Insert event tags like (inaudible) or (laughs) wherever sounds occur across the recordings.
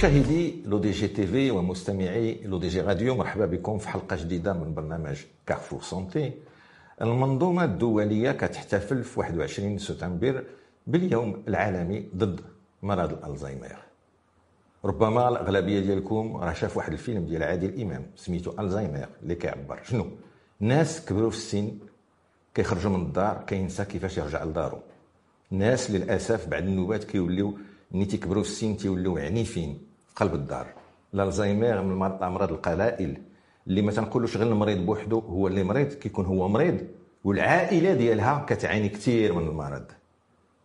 مشاهدي L'ODJ TV ومستمعي L'ODJ Radio مرحبا بكم في حلقة جديدة من برنامج Carrefour Santé المنظومة الدولية كتحتفل في 21 سبتمبر باليوم العالمي ضد مرض الالزهايمر ربما الأغلبية ديالكم راه شاف واحد الفيلم ديال عادل إمام سميتو الزهايمر اللي كيعبر. شنو؟ ناس كبروا في السن كيخرجوا من الدار كينسى كيفاش يرجع لدارو. ناس للأسف بعد النوبات كيوليو ملي تيكبروا في السن تيوليو عنيفين. في قلب الدار. الالزهايمر من الامراض القلائل اللي ما تنقولوش غير المريض بوحدو هو اللي مريض كيكون هو مريض. والعائلة ديالها كتعاني كثير من المرض.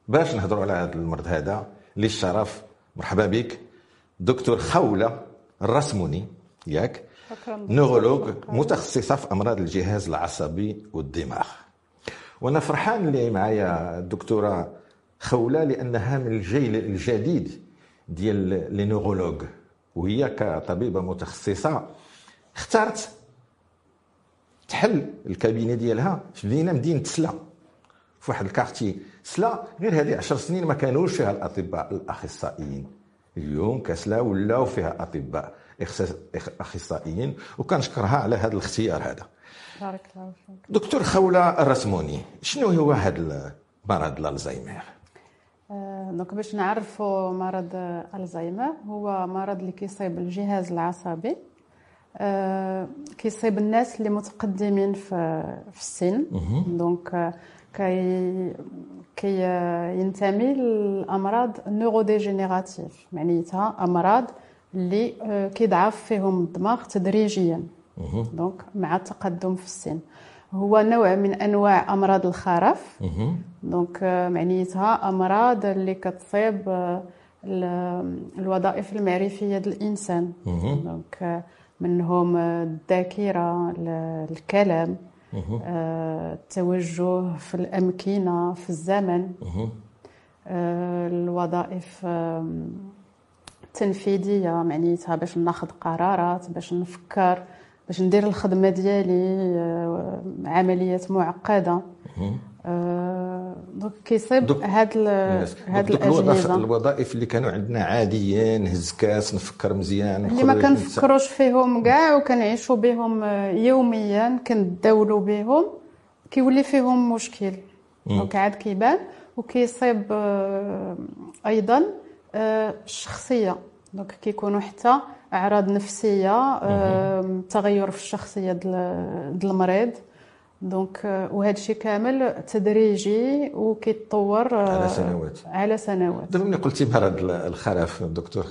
باش نهضروا على هذا المرض هذا لي الشرف مرحبا بك. دكتور خولة الرسموني ياك. neurologue متخصصة في أمراض الجهاز العصبي والدماغ. وأنا فرحان اللي معايا الدكتوره خولة لأنها من الجيل الجديد ديال لي نورولوج وهي كطبيبة متخصصة اختارت تحل الكابينة ديالها في مدينه مدينة سلا في واحد الكارتي سلا غير هذه عشر سنين ما كانوش فيها الأطباء الأخصائيين. اليوم كسلا ولاو فيها أطباء أخصائيين وكنشكرها على هذا الاختيار هذا. بارك الله فيك. دكتور خولة الرسموني شنو هو هذا المرض الألزهايمر؟ آه، donc باش نعرفوا مرض الزهايمر هو مرض اللي كيصيب الجهاز العصبي. آه، كيصيب الناس اللي متقدمين في في السن. donc آه، كي كي ينتمي للأمراض neurodégénératives معنيتها أمراض اللي كيضعف فيهم الدماغ تدريجيا. donc مع التقدم في السن. هو نوع من أنواع أمراض الخرف. donc معنيتها أمراض اللي كتصيب الوظائف المعرفية ديال الانسان donc منهم الذاكرة الكلام التوجه في الأمكنة في الزمن. الوظائف التنفيذيه معنيتها باش ناخذ قرارات باش نفكر. باش ندير الخدمة ديالي عمليات معقدة. donc كيصيب هاد هاد الأجهزة. الوظائف اللي كانوا عندنا عاديين نهز كاس نفكر مزيان اللي ما كنفكروش فيهم كاع وكنعيشوا بهم يوميا كنداولوا بهم كيولي فيهم مشكل. donc عاد كيبان. وكيصيب أيضا الشخصية. donc كيكونوا حتى أعراض نفسية تغير في الشخصية ديال المريض. donc وهذا الشيء كامل تدريجي وكيتطور على سنوات. على سنوات. دابا ملي قلتي مرض الخرف دكتور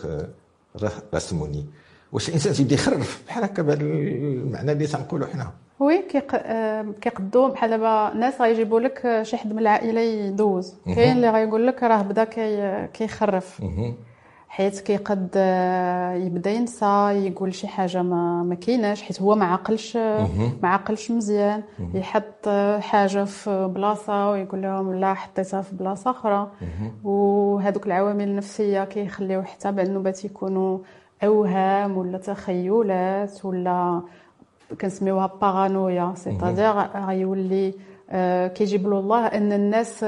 رسموني واش الإنسان تيبدا يخرف؟ بحال هكا بهذا المعنى اللي تنقولوا حنا. oui كيقدوا بحال دابا ناس غيجيبوا لك شي حد من العائلة يدوز. كاين اللي غيقول لك راه بدا كيخرف. حيت كيقد يبدا ينسى يقول شي حاجة ما ما كايناش حيت هو ما عقلش ما عقلش مزيان. يحط حاجة في بلاصة ويقول لهم لا حطيتها في بلاصة أخرى. وهذوك العوامل النفسية كيخليو حتى بعد النوبات يكونوا أوهام ولا تخيلات ولا كنسميوها paranoïa. c'est-à-dire غيولي كيجيب له الله أن الناس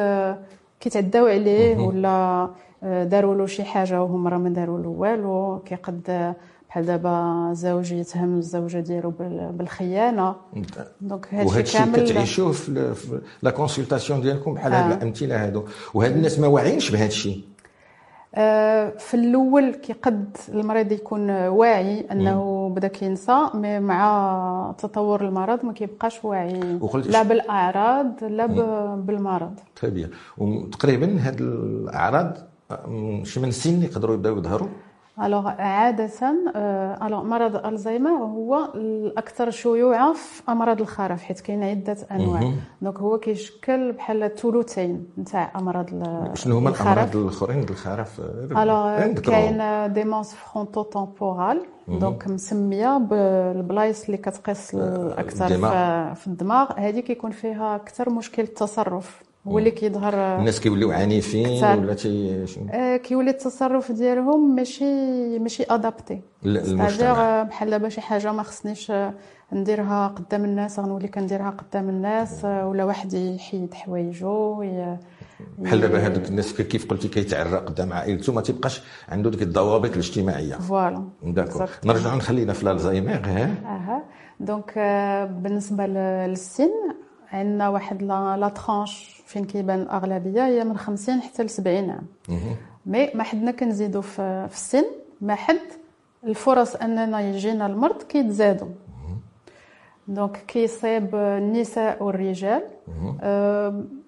كيتعداو عليه ولا داروا له شي حاجة وهم راه ما داروا له والو. كيقد بحال دابا زوج يتهم الزوجة ديالو بالخيانة. donc هادشي كامل كتعيشوه في la consultation ديالكم بحال هاد آه. الأمثلة هادو. وهاد الناس ما واعيينش بهذا الشيء في الأول كيقد المريض يكون واعي أنه بدأ كينسى mais مع تطور المرض ما كيبقاش واعي. لا بالأعراض لا بالمرض. très وتقريبا هاد الأعراض شي من السن يقدروا يبداو يظهروا؟ alors عادة alors مرض الزهايمر هو الأكثر شيوعا في أمراض الخرف حيت كاين عدة أنواع. donc هو كيشكل بحال الثلثين نتاع أمراض شنو هما الأمراض الآخرين ديال الخرف alors كاين démence fronto-temporale donc مسمية بالبلايص اللي كتقيس الأكثر في الدماغ. هذه كيكون فيها أكثر مشكل التصرف هو اللي كيظهر الناس كيوليو عنيفين ولا تي آه كيولي التصرف ديالهم ماشي ماشي adapté للمجتمع بحال دابا شي حاجة ما خصنيش نديرها قدام الناس غنولي كنديرها قدام الناس ولا واحد يحيد حوايجو بحال دابا هذوك الناس كيف قلتي كيتعرق قدام عائلته ما تيبقاش عنده ديك الضوابط الاجتماعية. voilà d'accord نرجع نخلينا في الزهايمر ها؟ أها. donc بالنسبة للسن عندنا واحد la tranche فين كيبان الأغلبية؟ هي من 50 حتى ل 70 عام mais ما حدنا كنزيدوا في السن ما حد الفرص أننا يجينا المرض كيتزادوا donc كيصيب النساء والرجال.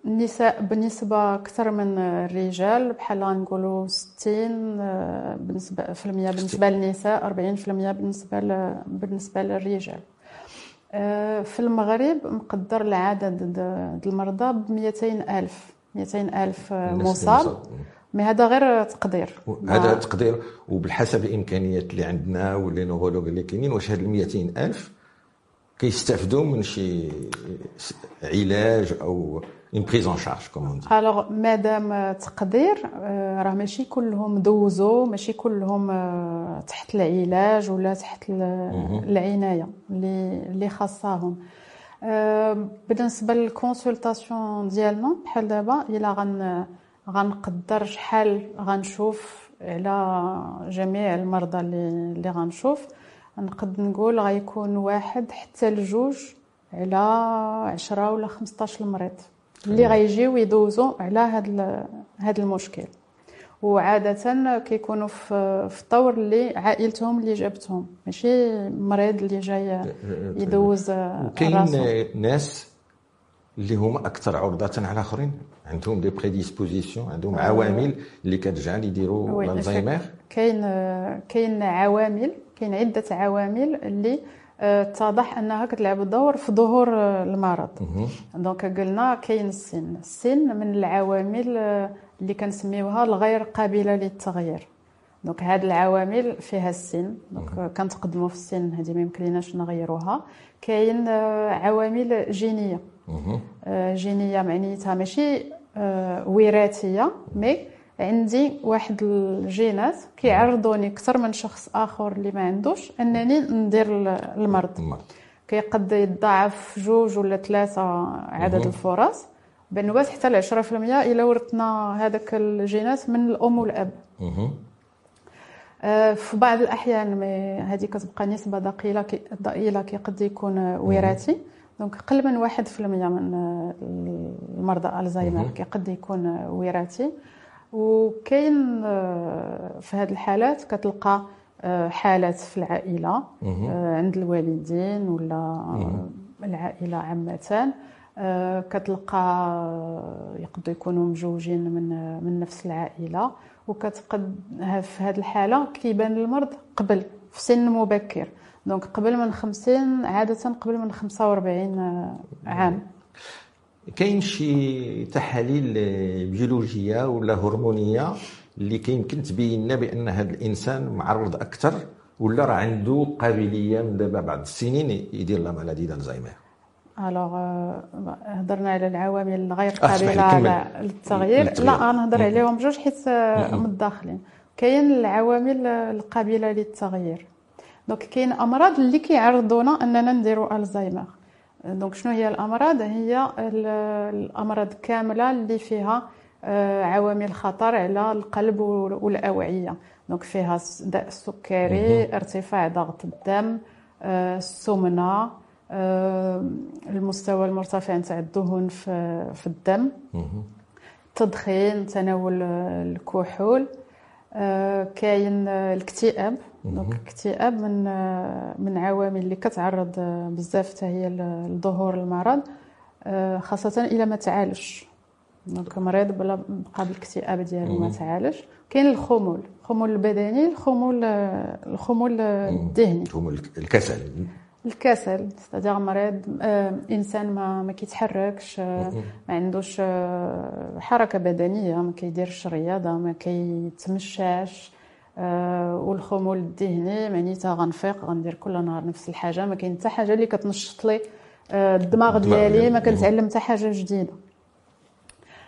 النساء بنسبة أكثر من الرجال بحال نقولوا 60 آه، بالنسبة في المية بالنسبة للنساء 40 في المية بالنسبة بالنسبة للرجال. آه، في المغرب مقدر العدد ديال المرضى ب 200 ألف. 200 ألف مصاب. mais هذا غير تقدير. هذا تقدير وبالحسب الإمكانيات اللي عندنا واللي neurologues اللي كاينين واش هاد ال 200 ألف كيستافدوا من شي علاج أو اون بريز ان شارج كوم الوغ مادام تقدير راه ماشي كلهم دوزوا ماشي كلهم تحت العلاج ولا تحت العنايه اللي اللي خاصاهم بالنسبة للكونسلطاسيون ديالنا بحال دابا إلا غن غنقدر شحال غنشوف على جميع المرضى اللي اللي غنشوف. نقد نقول غيكون واحد حتى لجوج على عشرة ولا خمسطاش المريض. اللي غيجيو يدوزو على هاد هاد المشكل. وعادة كيكونوا في في الطور اللي عائلتهم اللي جابتهم. ماشي مريض اللي جاي يدوز وكاين ناس اللي هما أكثر عرضة على الاخرين عندهم دي بريديسبوزيسيون عندهم. عوامل اللي كتجعل يديروا الزهايمر كاين كاين عوامل كاين عدة عوامل اللي اتضح أنها كتلعب دور في ظهور المرض. donc قلنا كاين السن. السن من العوامل اللي كنسميوها الغير قابلة للتغيير. donc هاد العوامل فيها السن. donc كنتقدموا في السن هذه ما يمكنلناش نغيروها. كاين عوامل جينية. جينية معنيتها ماشي وراثية mais عندي واحد الجينات كيعرضوني أكثر من شخص آخر اللي ما عندوش أنني ندير المرض. كيقد يتضاعف جوج ولا ثلاثة عدد الفرص. بنوبات حتى ل 10% إلا ورثنا هذاك الجينات من الأم والأب. آه، في بعض الأحيان هذه كتبقى نسبة ضئيلة ضئيلة كيقد يكون وراثي. دونك قل من واحد في المية من المرضى الزهايمر كيقد يكون وراثي. وكاين آه، في هذه الحالات كتلقى آه، حالات في العائلة آه، عند الوالدين ولا العائلة عامة. كتلقى يقدروا يكونوا مجوجين من من نفس العائلة. وكتقد في هذه الحالة كيبان المرض قبل في سن مبكر. دونك قبل من 50 عادة قبل من 45 عام. كاين شي تحاليل بيولوجية ولا هرمونية اللي كيمكن تبين لنا بأن هذا الإنسان معرض أكثر ولا راه عنده قابلية من دابا بعد السنين يدير la maladie d'Alzheimer alors هضرنا على العوامل الغير قابلة للتغيير. لا نهضر عليهم بجوج حيت متداخلين كاين العوامل القابلة للتغيير. donc كاين أمراض اللي كيعرضونا أننا نديروا الزهايمر donc شنو هي الأمراض؟ هي الأمراض كاملة اللي فيها آه، عوامل خطر على القلب والأوعية. donc فيها داء السكري ارتفاع ضغط الدم آه، السمنة آه، المستوى المرتفع نتاع الدهون في الدم. التدخين تناول الكحول كاين الاكتئاب. donc الاكتئاب من من عوامل اللي كتعرض بزاف حتى هي لظهور المرض آه، خاصة إلا ما تعالجش. donc مريض بلا بقى بالاكتئاب ديالو ما تعالج كاين الخمول الخمول البدني الخمول الخمول الذهني. الخمول الكسل. الكسل c'est-à-dire مريض آه إنسان ما ما كيتحركش آه ما عندوش حركة بدنية ما كيديرش رياضة ما كيتمشاش. والخمول الذهني معناتها غنفيق غندير كل نهار نفس الحاجة. ما كاين حتى حاجة اللي كتنشط لي آه الدماغ ديالي ما كنتعلم حتى حاجة جديدة.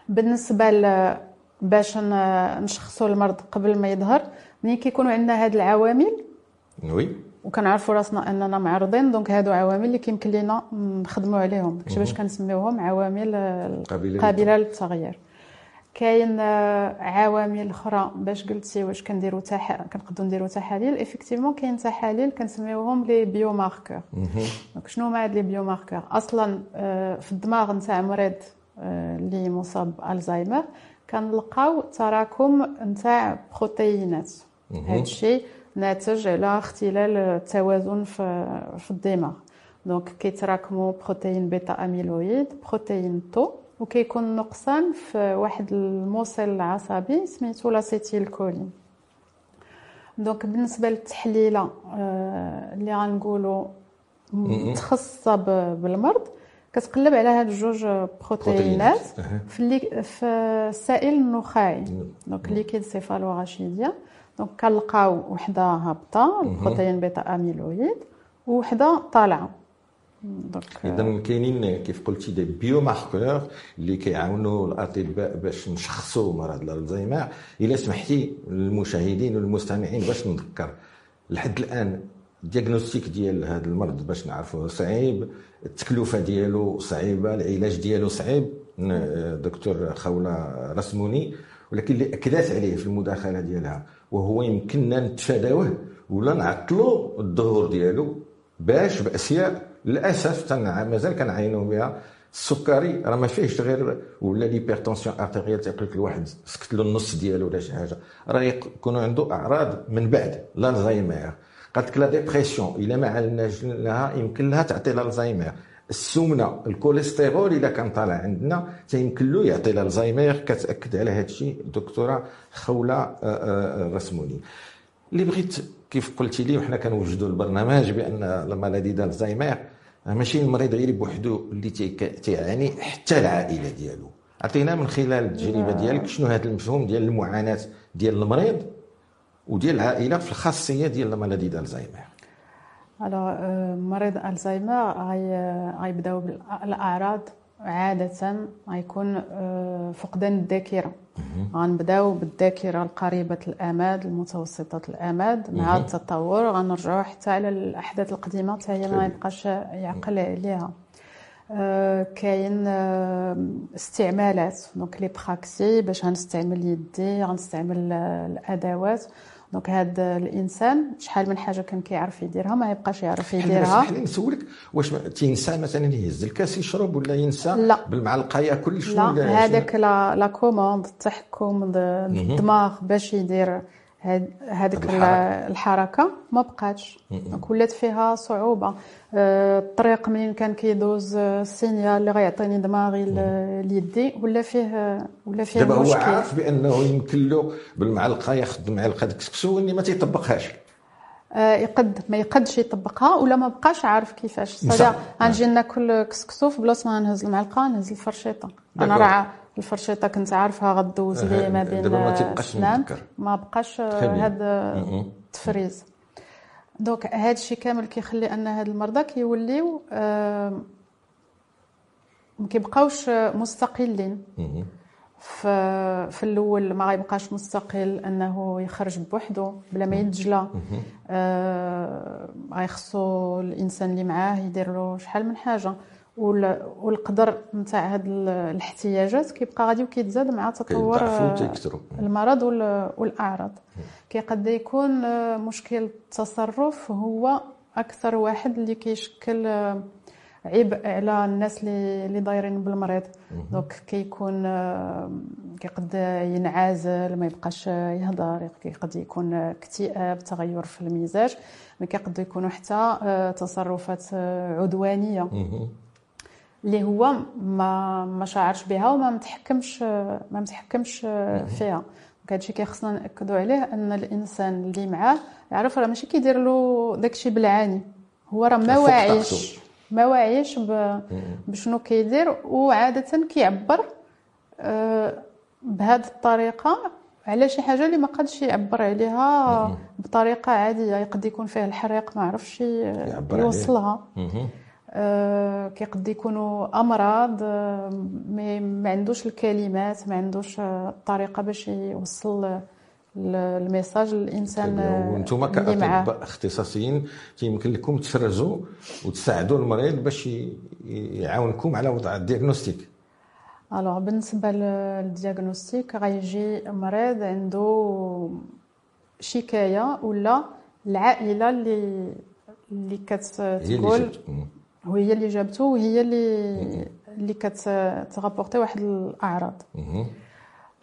بالنسبة ل باش نشخصوا المرض قبل ما يظهر ملي كيكونوا عندنا هاد العوامل oui. وكنعرفوا راسنا أننا معرضين donc هادو عوامل اللي كيمكن لينا نخدموا عليهم. باش كنسميوهم عوامل قابلة للتغيير. كاين عوامل أخرى باش قلتي واش كنديروا تح... كنقدروا نديروا تحاليل. effectivement كاين تحاليل كنسميوهم les biomarqueurs donc شنو هما هاد les biomarqueurs أصلا في الدماغ نتاع مريض اللي مصاب بالزهايمر كنلقاو تراكم نتاع بروتينات هذا الشيء ناتج على اختلال التوازن في, في الدماغ. donc كيتراكموا بروتين bêta-amyloïde بروتين tau. وكيكون نقصان في واحد الموصل العصبي سميتو l'acétylcholine donc بالنسبة للتحليلة اللي غنقولوا متخصصة بالمرض كتقلب على هاد الجوج بروتينات في اللي في السائل النخاعي. donc liquide céphalo-rachidien. donc كنلقاو وحدة هابطة البروتين bêta-amyloïde وحده طالعة. اذا كاينين كيف قلتي des biomarqueurs اللي كيعاونوا الاطباء باش نشخصوا مرض الالزهايمر الا سمحتي للمشاهدين والمستمعين باش نذكر لحد الان ال diagnostic ديال هذا المرض باش نعرفوه صعيب التكلفه ديالو صعيبه العلاج ديالو صعيب دكتور خوله رسموني ولكن اللي اكدت عليه في المداخله ديالها وهو يمكننا نتفاداوه ولا نعطلوا الظهور ديالو باش باشياء للأسف مازال كنعاينوا بها. السكري راه ما فيهش غير ولا l'hypertension artérielle تيقول لك الواحد سكت له النص ديالو ولا شي حاجة. راه يكونوا عنده أعراض من بعد الزهايمر قالت لك la dépression إلا ما عالجناش لها يمكن لها تعطي الزهايمر السمنة الكوليسترول إلا كان طالع عندنا تيمكن له يعطي الزهايمر كتأكد على هذا الشيء الدكتوره خولة الرسموني اللي بغيت كيف قلتي لي وحنا كنوجدوا البرنامج بأن المرضى ديال الزهايمر ماشي المريض غير بوحدو اللي تيعاني حتى العائلة ديالو. عطينا من خلال التجربة ديالك شنو هذا المفهوم ديال المعاناة ديال المريض وديال العائلة في الخاصية ديال ديال الزهايمر ألو مريض الزهايمر غيبداو بالاعراض عادة غيكون فقدان الذاكرة. غنبداو بالذاكرة القريبة الآماد المتوسطة الآماد مع التطور. غنرجعو حتى على الأحداث القديمة حتى هي ما يبقاش يعقل عليها. كاين استعمالات donc les praxies باش غنستعمل يدي غنستعمل الأدوات. donc هذا الإنسان شحال من حاجة كان كيعرف يديرها؟ ما يبقاش يعرف يديرها. خليني نسولك واش تينسى مثلا يهز الكاس يشرب ولا ينسى لا. بالمعلقة ياكل شنو؟ لا هذاك la commande التحكم الدماغ باش يدير هذيك الحركة. ما بقاتش. ولات فيها صعوبة. آه، الطريق منين كان كيدوز السينيال اللي غيعطيني دماغي ليدي ولا فيه ولا فيه دابا هو عارف بأنه يمكن له بالمعلقة ياخذ معلقة كسكسو اللي ما تيطبقهاش. آه، يقد ما يقدش يطبقها ولا ما بقاش عارف كيفاش. صدق غنجي ناكل كسكسو في بلاصة ما نهز المعلقة نهز الفرشيطة. أنا راه الفرشيطه كنت عارفها غدوز لي ما بين السنان. ما بقاش هذا التفريز donc هذا الشيء كامل كيخلي أن هاد المرضى كيوليو ما كيبقاوش مستقلين. في في الأول ما غيبقاش مستقل أنه يخرج بوحدو بلا ما يتجلى. آه غيخصو الإنسان اللي معاه يدير له شحال من حاجة. والقدر نتاع هاد الاحتياجات كيبقى غادي وكيتزاد مع تطور المرض والأعراض. كيقد يكون مشكل التصرف هو أكثر واحد اللي كيشكل عبء على الناس اللي اللي دايرين بالمريض. دونك كيكون كيقد ينعزل ما يبقاش يهضر كيقد يكون اكتئاب تغير في المزاج. كيقد يكونوا حتى تصرفات عدوانية. اللي هو ما ما شعرش بها وما متحكمش ما متحكمش فيها. هادشي كيخصنا ناكدوا عليه أن الإنسان اللي معاه يعرف راه ماشي كيدير له داكشي بالعاني. هو راه ما واعيش ما واعيش بشنو كيدير وعاده كيعبر آه، بهذه الطريقة. على شي حاجة اللي ما قادش يعبر عليها بطريقة عادية يقد يكون فيه الحريق ما عرفش يوصلها. آه، كيقد يكونوا أمراض آه، ما عندوش الكلمات ما عندوش الطريقة باش يوصل ال message للإنسان وأنتم كأطباء اختصاصيين يمكن لكم تفرزوا وتساعدوا المريض باش يعاونكم على وضع ال diagnostic. alors بالنسبة لل diagnostic غيجي مريض عنده شكاية ولا العائلة اللي اللي كتقول وهي اللي جابته وهي اللي اللي كت rapporter واحد الأعراض.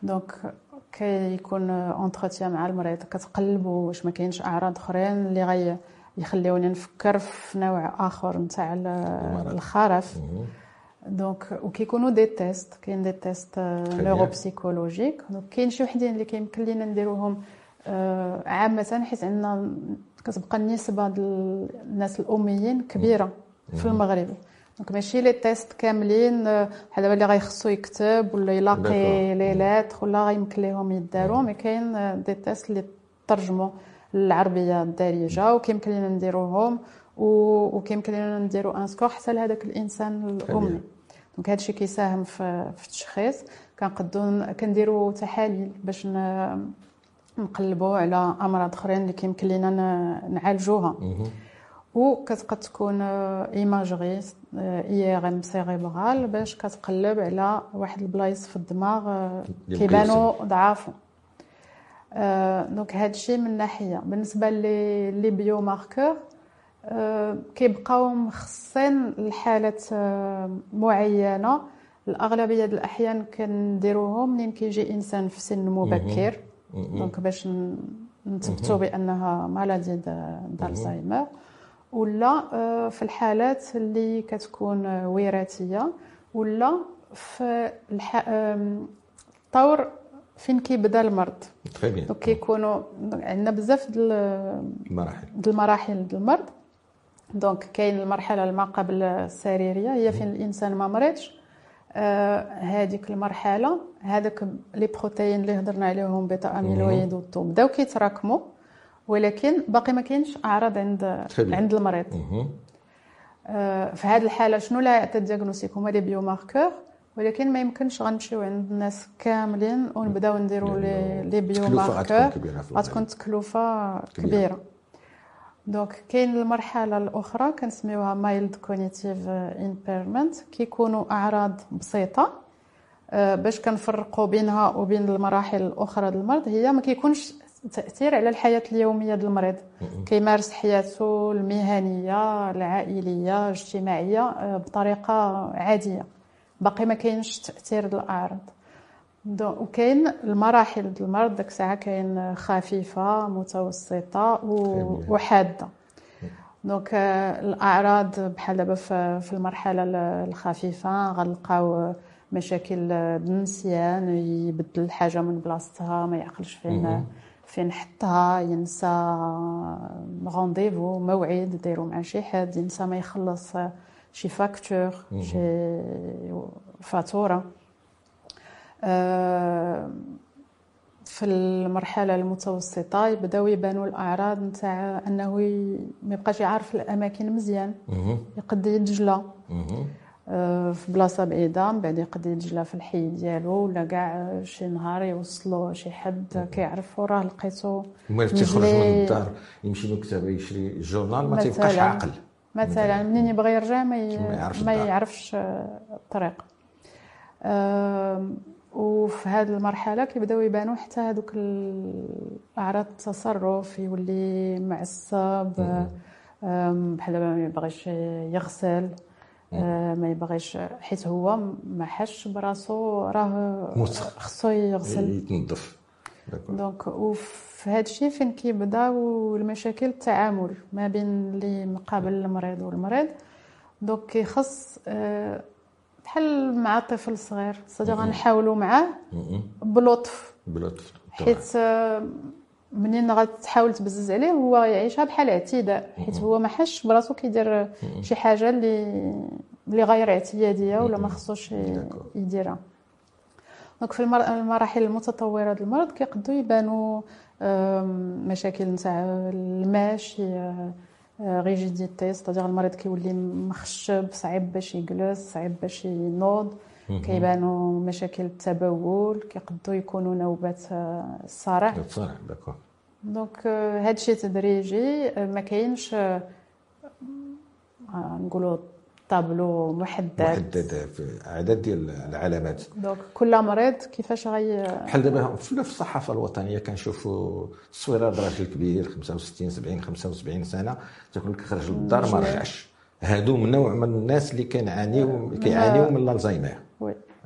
donc كيكون entretien مع المريض كتقلبوا واش ما كاينش أعراض أخرين اللي غي يخليوني نفكر في نوع آخر نتاع الخرف. donc وكيكونوا des tests كاين des tests neuropsychologiques donc كاين شي وحدين اللي كيمكن لينا نديروهم آه، عامة حيت عندنا كتبقى النسبة ديال الناس الأميين كبيرة. في المغرب. donc ماشي les tests كاملين بحال دابا اللي غيخصو يكتب ولا يلاقي les lettres ولا غيمكن ليهم يداروا mais كاين des tests اللي ترجموا للعربية الدارجة وكيمكن لينا نديروهم وكيمكن لينا نديرو un score حتى لهذاك الإنسان الأمي. donc هادشي كيساهم في, في التشخيص. كنقدو كنديرو تحاليل باش نقلبوا على أمراض أخرين اللي كيمكن لينا نعالجوها. وكتقد تكون imagerie IRM cérébrale باش كتقلب على واحد البلايص في الدماغ كيبانوا ضعاف donc هادشي من ناحية. بالنسبة les les biomarqueurs كيبقاو مخصصين لحالات معينة. الأغلبية ديال الأحيان كنديروهم منين كيجي إنسان في سن مبكر. donc باش نثبتوا بأنها maladie d'Alzheimer ولا آه، في الحالات اللي كتكون وراثية ولا في الح... الطور فين كيبدا المرض. donc كيكونوا عندنا بزاف ديال المراحل. ديال المراحل ديال المرض. donc كاين المرحلة ما قبل السريرية هي فين الإنسان ما مريضش هذيك المرحلة هذاك les protéines اللي هضرنا عليهم bêta-amyloïde و la tau بداو كيتراكموا. ولكن باقي ما كاينش أعراض عند عند المريض. آه، في هذه الحالة شنو اللي يعطي ال diagnostic؟ هما les biomarqueurs ولكن ما يمكنش غنمشيو عند الناس كاملين ونبداو نديرو les les biomarqueurs غتكون تكلفة كبيرة. donc كاين المرحلة الأخرى كنسميوها mild cognitive impairment كيكونوا أعراض بسيطة آه، باش كنفرقوا بينها وبين المراحل الأخرى ديال المرض هي ما كيكونش تأثير على الحياة اليومية ديال المريض. كيمارس حياته المهنية العائلية الاجتماعية آه، بطريقة عادية. باقي ما كاينش تأثير الاعراض وكاين المراحل ديال المرض ديك الساعة كاين خفيفة متوسطة وحادة. donc آه، الأعراض بحال دابا في المرحلة الخفيفة غنلقاو مشاكل بالنسيان يبدل الحاجة من بلاصتها ما يعقلش فين فين حطها ينسى rendez-vous موعد ديرو مع شي حد ينسى ما يخلص شي facture شي فاتورة. آه، في المرحلة المتوسطة يبداو يبانوا الأعراض نتاع أنه ما يبقاش يعرف الأماكن مزيان. يقد آه، في بلاصة بعيدة من بعد يقد يتجلى في الحي ديالو ولا كاع شي نهار يوصلو شي حد كيعرف وراه لقيتو ما تيخرج من الدار يمشي للمكتبه يشري الجورنال ما تيبقاش عاقل. مثلا منين يبغي يرجع ما, ي... ما يعرفش الطريق. وفي هذه المرحلة كيبداو يبانوا حتى هذوك الأعراض التصرف يولي معصب بحال ما يبغيش يغسل. آه، ما يبغيش حيت هو ما حش براسو راه خصو يغسل. يتنظف. دونك وفي هذا الشيء فين كيبداو المشاكل التعامل ما بين اللي مقابل المريض والمريض. donc كيخص آه، بحال مع طفل صغير صافي غنحاولوا معاه بلطف. بلطف. حيت آه، منين غتحاول تبزز عليه هو يعيشها بحال اعتداء حيت هو ما حاسش براسو كيدير شي حاجة اللي اللي غير اعتيادية ولا ما خصوش يديرها. donc في المراحل المتطورة ديال المرض كيقدروا يبانوا مشاكل نتاع المشي rigidité c'est-à-dire المريض كيولي مخشب صعيب باش يجلس صعيب باش ينوض. كيبانوا مشاكل التبول كيقدروا يكونوا نوبات الصرع الصرع d'accord. donc هادشي تدريجي ما كاينش نقولوا طابلو محدد. محدد في عدد ديال العلامات. دونك كل مريض كيفاش غي بحال دابا في الصحافة الوطنية كنشوفوا تصويره راجل كبير 65 70 75 سنة تيقول لك خرج للدار ما رجعش هادو من نوع من الناس اللي كنعانيو كيعانيو من الزهايمر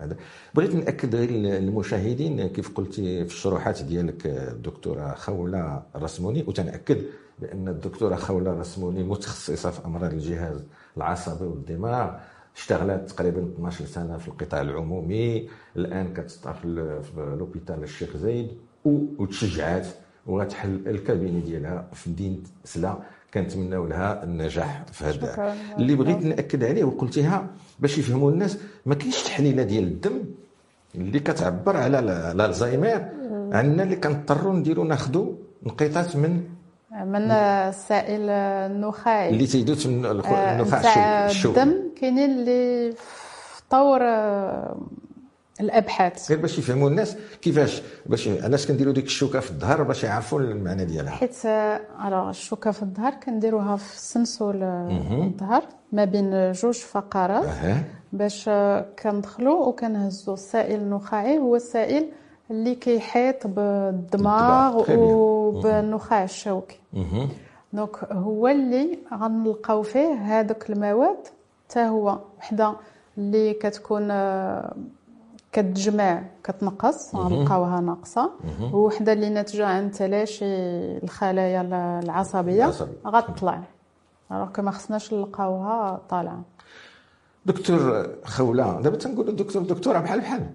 هذا. بغيت نأكد غير للمشاهدين كيف قلتي في الشروحات ديالك الدكتورة خولة الرسموني وتنأكد بأن الدكتورة خولة الرسموني متخصصة في أمراض الجهاز العصبي والدماغ. اشتغلت تقريبا 12 سنة في القطاع العمومي. الآن كتسطع في في l'hôpital الشيخ زايد. وتشجعات وغتحل ال cabinet ديالها في مدينة سلا. كنتمناو لها النجاح في هذا. اللي بغيت نأكد عليه وقلتيها باش يفهموا الناس ما كاينش تحليلة ديال الدم اللي كتعبر على الألزهايمر. عندنا اللي كنضطروا نديروا ناخذوا نقيطات من من السائل النخاعي. اللي تيدوز من آه، النخاع الشوكي الدم كاينين اللي في طور الأبحاث. غير باش يفهموا الناس كيفاش باش علاش كنديروا ديك الشوكة في الظهر باش يعرفوا المعنى ديالها. حيت alors الشوكة في الظهر كنديروها في سنسول الظهر ما بين جوج فقرات أها. باش كندخلو وكنهزو السائل النخاعي هو السائل اللي كيحيط بالدماغ. وبالنخاع الشوكي. دونك هو اللي غنلقاو فيه هذوك المواد حتى هو وحده اللي كتكون آه، كتجمع كتنقص غنلقاوها ناقصة. وحده اللي ناتجة عن تلاشي الخلايا العصبية. غتطلع alors ما خصناش نلقاوها طالعة. دكتور خولة دابا تنقولوا دكتور دكتورة بحال بحال.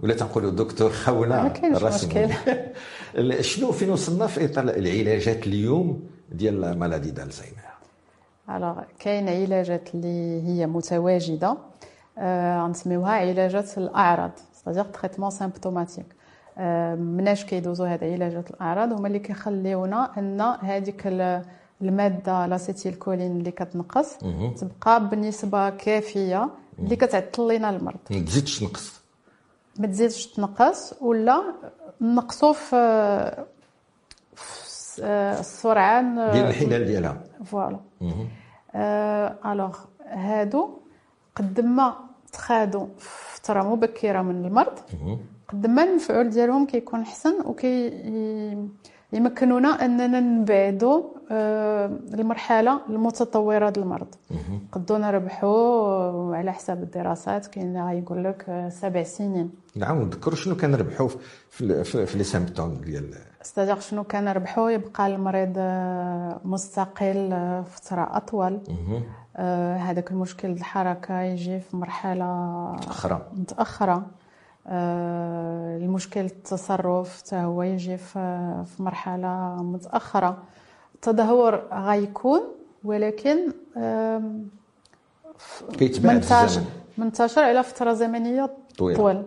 ولا تنقولوا دكتور خولة ما كاينش. مشكل. (laughs) شنو فين وصلنا في إطار العلاجات اليوم ديال مالادي دالزهايمر الوغ كاين علاجات اللي هي متواجدة. غنسميوها علاجات الأعراض c'est-à-dire traitement symptomatique آه مناش كيدوزو هاد علاجات الأعراض؟ هما اللي كيخليونا أن هذيك ال- المادة l'acétylcholine اللي كتنقص تبقى بنسبة كافية اللي كتعطل لينا المرض. ما تزيدش تنقص. ما تزيدش تنقص ولا نقصو في في السرعة ديال الانحلال ديالها. voilà. alors هادو قد ما تخداو في فتره مبكره من المرض قد ما المفعول ديالهم كيكون احسن وكي يمكنونا أننا نبعدوا آه، المرحلة المتطورة ديال المرض. قدو نربحوا على حساب الدراسات كاين اللي غايقول لك آه، سبع سنين. نعم نذكروا شنو كنربحوا في في, لي سيمبتوم ديال ستادير شنو كنربحوا يبقى المريض آه، مستقل فترة أطول. هذاك المشكل الحركة يجي في مرحلة أخرى متأخرة. آه، المشكل التصرف حتى هو يجي في مرحلة متأخرة. التدهور غيكون ولكن كيتباع منتشر منتشر على فترة زمنية طويلة. طول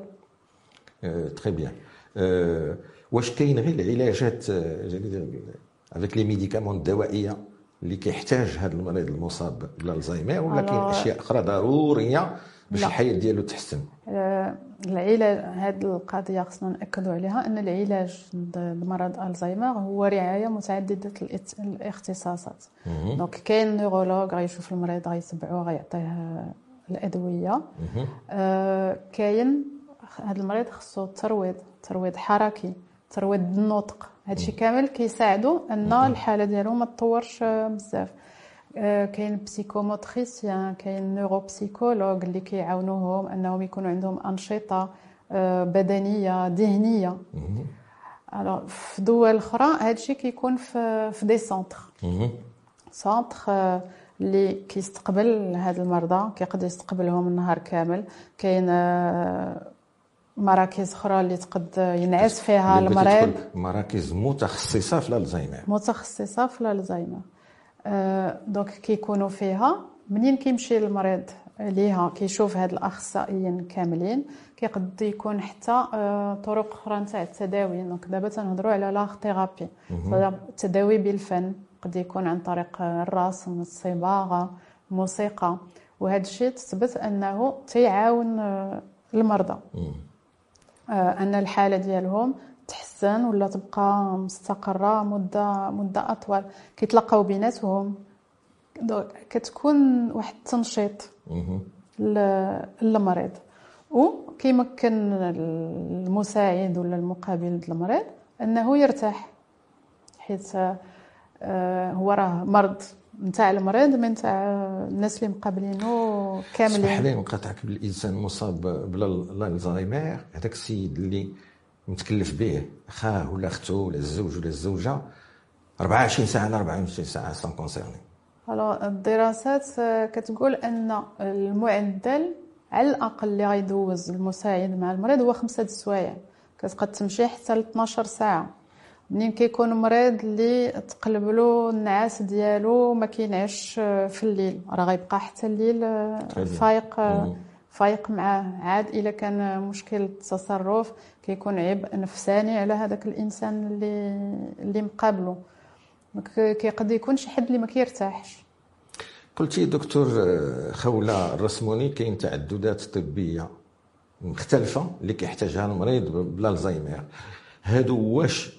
Très bien واش كاين غير العلاجات avec les médicaments الدوائية؟ اللي كيحتاج هذا المريض المصاب بالزهايمر ولا كاين أشياء أخرى ضرورية باش. الحياة ديالو تحسن؟ آه، العلاج هذه القضية خصنا نأكدوا عليها أن العلاج ضد مرض الزهايمر هو رعاية متعددة الاختصاصات. Donc كاين neurologue غيشوف المريض غيتبعوه غيعطيه الأدوية. آه، كاين هذا المريض خصو ترويض ترويض حركي ترويض النطق. هادشي كامل كيساعدو أن الحالة ديالو ما تطورش بزاف. آه، كاين psychomotricien كاين neuropsychologue اللي كيعاونوهم أنهم يكونوا عندهم أنشطة آه، بدنية ذهنية. Alors في دول أخرى هادشي كيكون في في des centres centres آه، اللي كيستقبل هاد المرضى كيقدر يستقبلهم النهار كامل. كاين مراكز أخرى اللي تقد ينعس فيها المريض؟ مراكز متخصصة في الزهايمر متخصصة في الالزهايمر آه، donc كيكونوا فيها. منين كيمشي المريض ليها؟ كيشوف هاد الأخصائيين كاملين. كيقد يكون حتى آه، طرق أخرى نتاع التداوي. donc دابا تنهضروا على l'art-thérapie. التداوي بالفن. قد يكون عن طريق الرسم الصباغة الموسيقى وهذا الشيء تثبت أنه تيعاون آه، المرضى. أن الحالة ديالهم تحسن ولا تبقى مستقرة مده مدة أطول؟ كيتلاقاو بيناتهم. كتكون واحد التنشيط للمريض. وكيمكن المساعد ولا المقابل للمريض أنه يرتاح حيت آه، هو راه مرض. نتاع المريض من نتاع الناس اللي مقابلينه كاملين. اسمح لي نقاطعك بالإنسان مصاب بلا الزهايمر هذاك السيد اللي متكلف به خاه ولا أخته ولا الزوج ولا الزوجة 24 ساعة على 24 ساعة sont concernés الدراسات كتقول أن المعدل على الأقل اللي غيدوز المساعد مع المريض هو خمسة السوايع كتبقى تمشي حتى ل 12 ساعة. منين كيكون مريض اللي تقلب له النعاس ديالو ما كينعش في الليل. راه غيبقى حتى الليل فايق فايق معاه. عاد إلا كان مشكل التصرف كيكون عبء نفساني على هذاك الإنسان اللي اللي مقابله كيقد يكون شي حد اللي ما كيرتاحش. قلتي دكتور خولة الرسموني كاين تعددات طبية مختلفة اللي كيحتاجها المريض بلا الزهايمر هادو واش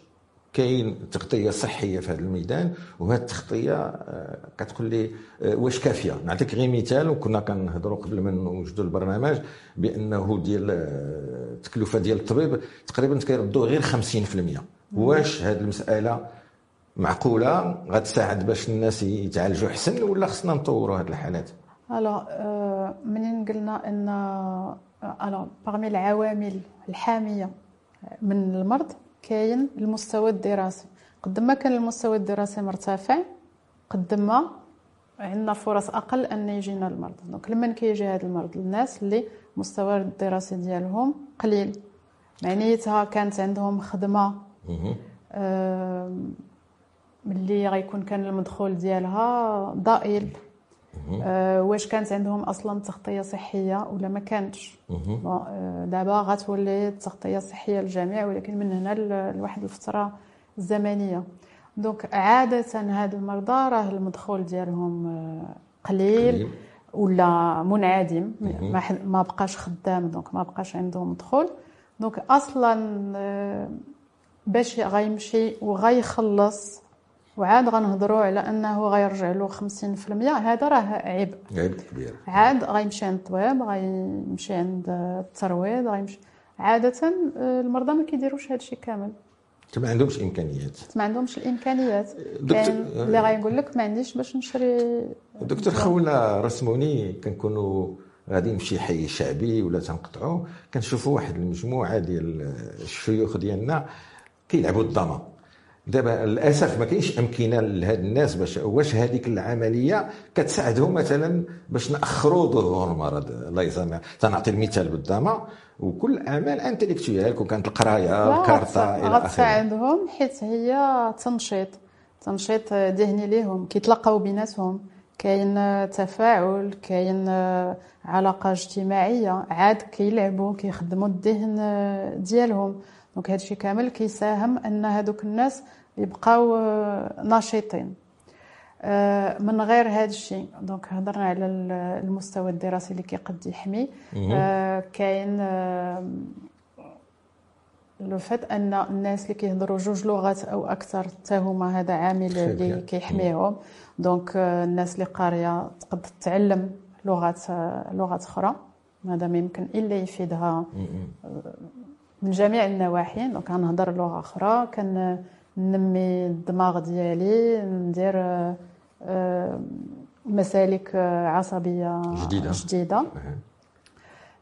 كاين تغطية صحية في هذا الميدان وهذه التغطية آه، كتقول لي آه، واش كافية؟ نعطيك غير مثال وكنا كنهضروا قبل ما نوجدوا البرنامج بأنه ديال آه، التكلفه ديال الطبيب تقريبا كيردوا غير 50% واش هذه المسألة معقولة؟ غتساعد باش الناس يتعالجوا أحسن ولا خصنا نطوروا هذه الحالات؟ ألو منين قلنا إن ألو باغمي العوامل الحامية من المرض كاين المستوى الدراسي. قد ما كان المستوى الدراسي مرتفع قد ما عندنا فرص أقل أن يجينا المرض دونك لما كيجي هذا المرض؟ الناس اللي المستوى الدراسي ديالهم قليل. معنيتها كانت عندهم خدمة ملي غيكون كان المدخول ديالها ضئيل. آه واش كانت عندهم أصلا تغطية صحية ولا ما كانتش؟ آه دابا غتولي التغطيه الصحيه للجميع ولكن من هنا لواحد الفترة الزمنية. دونك عادة هاد المرضى راه المدخول ديالهم آه قليل, قليل. ولا منعدم ما, ما بقاش خدام donc ما بقاش عندهم مدخول. donc أصلا آه، باش غيمشي وغيخلص وعاد غنهضروا على أنه غيرجع له 50% هذا راه عبء عبء كبير. عاد غيمشي عند الطبيب غيمشي عند الترويض غيمشي. عادة آه، المرضى ما كيديروش هذا الشيء كامل. ما عندهمش إمكانيات. ما عندهمش الإمكانيات. كاين اللي غيقول لك ما عنديش باش نشري دكتور خولة رسموني كنكونوا غاديين في شي حي شعبي ولا تنقطعوا. كنشوفوا واحد المجموعة ديال الشيوخ ديالنا كيلعبوا الضما دابا للأسف ما كاينش أمكنة لهاد الناس باش واش هذيك العملية كتساعدهم مثلا باش نأخروا ظهور المرض الله يسامح. تنعطي المثال بالضما وكل أعمال انتليكتويال كون كانت القراية الكارطة إلى آخره. غتساعدهم حيت هي تنشيط. تنشيط ذهني ليهم. كيتلاقاو بيناتهم. كاين تفاعل كاين علاقة اجتماعية. عاد كيلعبوا كيخدموا الذهن ديالهم. donc هادشي كامل كيساهم أن هادوك الناس يبقاو آه، ناشطين. آه، من غير هذا الشيء donc هضرنا على المستوى الدراسي اللي كيقد يحمي. آه، كاين le fait أن الناس اللي كيهضروا جوج لغات أو أكثر حتى هما هذا عامل اللي كيحميهم. donc الناس اللي قارية تقد تتعلم لغات لغات أخرى. هذا ما يمكن إلا يفيدها من جميع النواحي. donc غنهضر لغة أخرى. كنمي الدماغ ديالي ندير آه، مسالك عصبية جديدة. جديدة.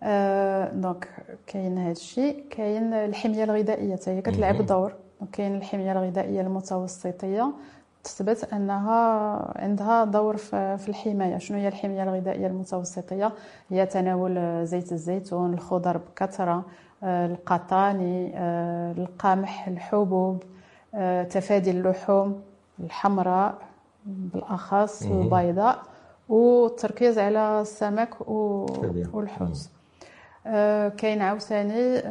آه، دونك كاين هذا الشيء. كاين الحمية الغذائية حتى هي كتلعب دور. كاين الحمية الغذائية المتوسطية. تثبت أنها عندها دور في الحماية. شنو هي الحميه الغذائية المتوسطية؟ هي تناول زيت الزيتون الخضر بكثرة القطاني آه، القمح الحبوب آه، تفادي اللحوم الحمراء بالأخص البيضاء والتركيز على السمك والحوت آه، كاين عاوتاني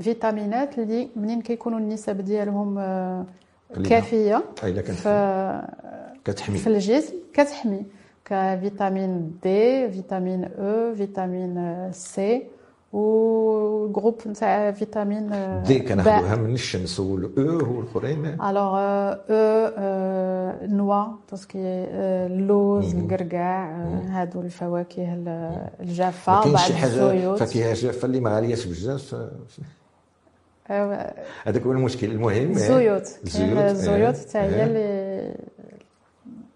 فيتامينات اللي منين كيكونوا النسب ديالهم كافية كتحمي. في الجسم كتحمي. كفيتامين دي فيتامين أو فيتامين سي وجروب نتاع فيتامين دي كناخذوها من الشمس والاو هو الأخرين. Alors les noix tout ce qui اللوز القرقاع هادو الفواكه الجافة بعض شي حاجة فاكهه جافة اللي ما غالياش بزاف. هذاك هو المشكل. المهم الزيوت الزيوت حتى هي اللي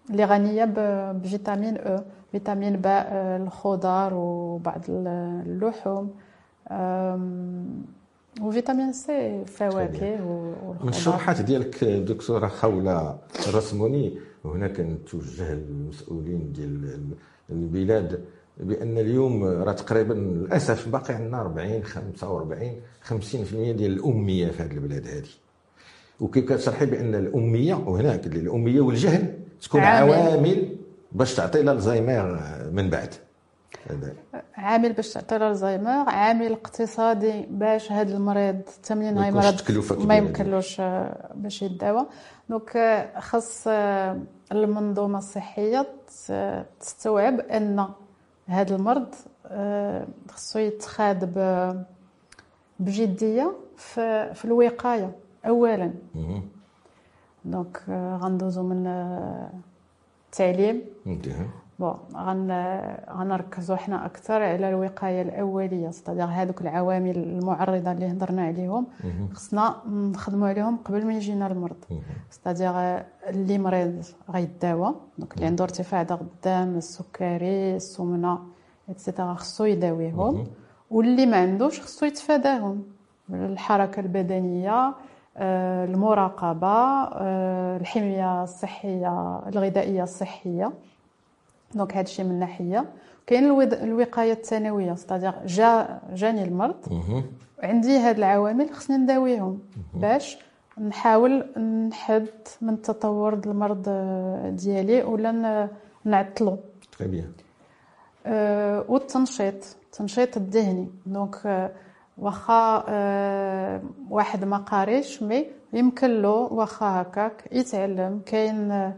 اللي غنية بفيتامين E فيتامين باء الخضار وبعض اللحوم. وفيتامين سي فواكه من الشروحات ديالك دكتوره خوله رسموني وهنا كنتوجه للمسؤولين ديال البلاد بأن اليوم راه تقريبا للأسف باقي عندنا 40 45 50% ديال الأمية في هذه البلاد هذه وكيف كتشرحي بأن الأمية وهناك الأمية والجهل تكون عامل, عوامل باش تعطي الالزهايمر من بعد. عامل باش تعطي الزهايمر عامل اقتصادي باش هذا المريض التمرين هاي مرض ما يمكنلوش آه، باش يداوى. donc آه، خاص آه، المنظومة الصحية تستوعب أن هذا المرض خصو يتخاد بجدية في, في الوقاية اولا. donc غندوزو من التعليم. bon غن غنركزوا حنا أكثر على الوقاية الأولية. c'est-à-dire هذوك العوامل المعرضة اللي هضرنا عليهم خصنا نخدموا عليهم قبل ما يجينا المرض. c'est-à-dire اللي مريض غيداوى donc اللي عنده ارتفاع ضغط الدم السكري السمنة et cetera خصو يداويهم. واللي ما عندوش خصو يتفاداهم. الحركة البدنية آه، المراقبة آه، الحمية الصحية الغذائية الصحية. donc هذا الشيء من ناحية. كاين الوقاية الثانوية c'est-à-dire جا جاني المرض. عندي هاد العوامل خصني نداويهم. باش نحاول نحد من التطور المرض ديالي ولا نعطلو. très bien أه والتنشيط. التنشيط الذهني. donc أه واخا أه واحد ما قاريش مي يمكن له واخا هكاك يتعلم. كاين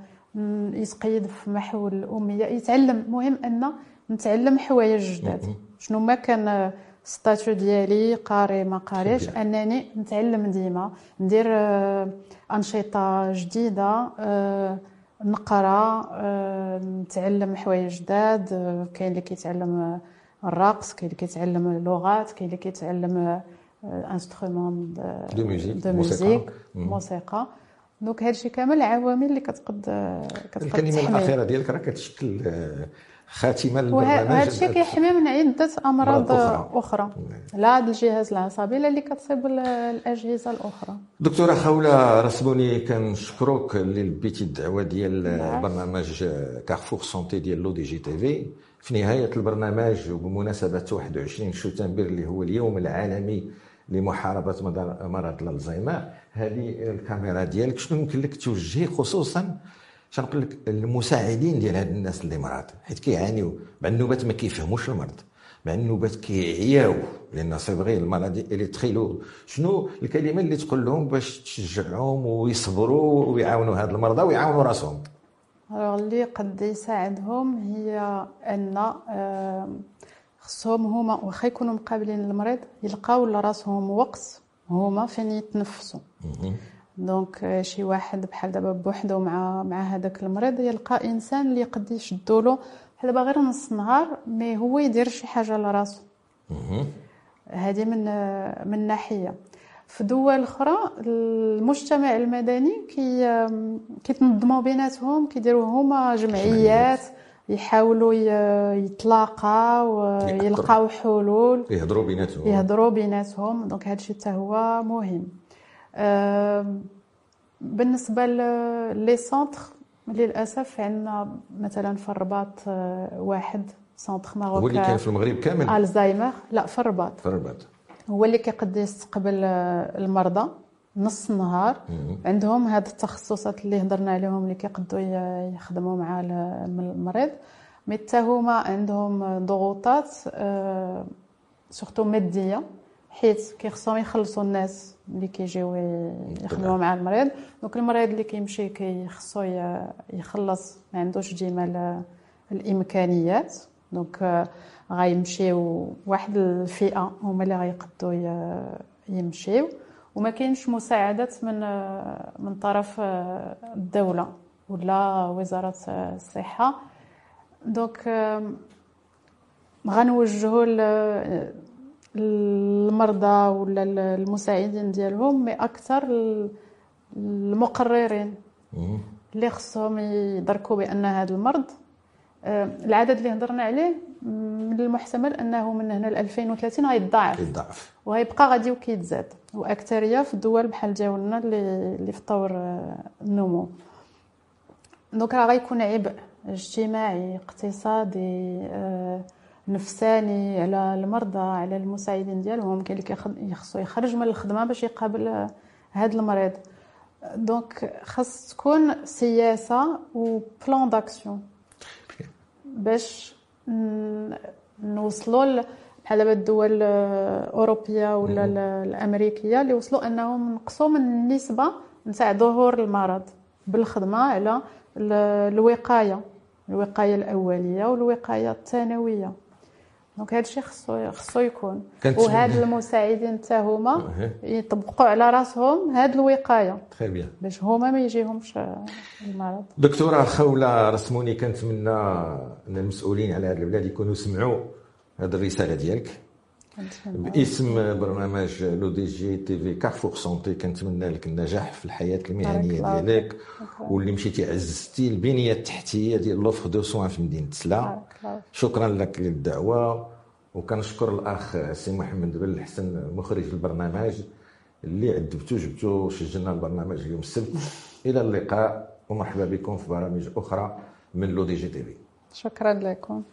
يتقيد في محو الأمية. يتعلم المهم أن نتعلم حوايج جداد. شنو ما كان ستاتيو ديالي قاري ما قاريش أنني نتعلم ديما. ندير آه، أنشطة جديدة آه، نقرأ آه، نتعلم حوايج جداد. كاين اللي كيتعلم الرقص كاين اللي كيتعلم اللغات كاين اللي كيتعلم instrument de musique موسيقى. موسيقى. donc هادشي كامل عوامل اللي كتقد كتقد الكلمة الأخيرة ديالك راه كتشكل آه، خاتمة للبرنامج. وهذا الشيء كيحمي من عدة أمراض أخرى, أخرى. لا الجهاز العصبي لا اللي كتصيب الأجهزة الأخرى. دكتورة خوله رسموني كنشكروك اللي لبيتي الدعوة ديال نعم. برنامج Carrefour Santé ديال L'ODJ TV. في نهاية البرنامج وبمناسبة 21 شتنبر اللي هو اليوم العالمي لمحاربة مرض الالزهايمر هذه الكاميرا ديالك شنو يمكن لك توجهي خصوصا شنقول لك المساعدين ديال هاد الناس اللي مرض؟ حيت كيعانيو مع النوبات ما كيفهموش المرض مع النوبات كيعياو لأن c'est vrai المرض اللي تخيلوا شنو الكلمة اللي تقول لهم باش تشجعهم ويصبروا ويعاونوا هاد المرضى ويعاونوا راسهم؟ اللي قد يساعدهم هي أن خصهم هما واخا يكونوا مقابلين المريض يلقاو لراسهم وقت هما فين يتنفسوا. donc شي واحد بحال دابا بوحدو مع مع هذاك المريض يلقى إنسان اللي يقد يشدو له. بحال دابا غير نص نهار mais هو يدير شي حاجة لراسو هذه من من ناحية. في دول أخرى المجتمع المدني كي كيتنظموا بيناتهم كيديروا هما جمعيات. يحاولوا يتلاقاو يلقاو حلول. يهضروا بيناتهم. يهضروا بيناتهم. donc هذا الشيء حتى هو مهم. بالنسبة ل les centres للأسف عندنا مثلا في الرباط آه، واحد centre marocain. هو اللي كان في المغرب كامل؟ ألزهايمر. لا في الرباط. في الرباط. هو اللي كيقد يستقبل آه، المرضى. نص النهار عندهم هاد التخصصات اللي هضرنا عليهم اللي كيقدروا يخدموا مع المريض. mais حتى هما عندهم ضغوطات surtout مادية حيت كيخصهم يخلصوا الناس اللي كيجيو يخدموا مع المريض. donc المريض اللي كيمشي كيخصو يخلص ما عندوش ديما الإمكانيات. donc غيمشيو واحد الفئة هما اللي غيقدو يمشيو. وما كاينش مساعدات من من طرف الدولة ولا وزارة الصحة. دونك غنوجهوا المرضى ولا المساعدين ديالهم مي أكثر المقررين اللي خصهم يدركوا بأن هذا المرض. العدد اللي هضرنا عليه من المحتمل أنه من هنا ل 2030 غيتضاعف يضعف. وغيبقى غادي وكيتزاد. وأكثرية في الدول بحال ديالنا اللي اللي في طور النمو donc راه غيكون عبء اجتماعي اقتصادي آه، نفساني على المرضى على المساعدين ديالهم. كاين اللي خصو يخرج من الخدمة باش يقابل هذا المريض. donc خاص تكون سياسة و plan d'action باش نوصلوا بحال دابا الدول الأوروبية ولا الأمريكية اللي وصلوا أنهم نقصوا من النسبة نتاع ظهور المرض بالخدمة على الوقاية الوقاية الأولية والوقاية الثانوية. donc هذا الشيء خصو خصو يكون. وهاد المساعدين حتى هما يطبقوا على راسهم هاد الوقاية. très bien باش هما ما يجيهمش المرض. دكتورة خولة رسموني كنتمنى ان المسؤولين على هذه البلاد يكونوا سمعوا هذه الرسالة ديالك. باسم برنامج L'ODJ TV Carrefour Santé كنتمنى لك النجاح في الحياة المهنية ديالك واللي مشيتي عززتي البنيه التحتيه ديال l'offre de soins في مدينة سلا. شكرا لك للدعوة. وكنشكر الأخ سي محمد بن الحسن مخرج البرنامج اللي عذبتو جبتو وسجلنا البرنامج اليوم السبت. إلى اللقاء ومرحبا بكم في برامج أخرى من لو دي جي تي في. شكرا لكم.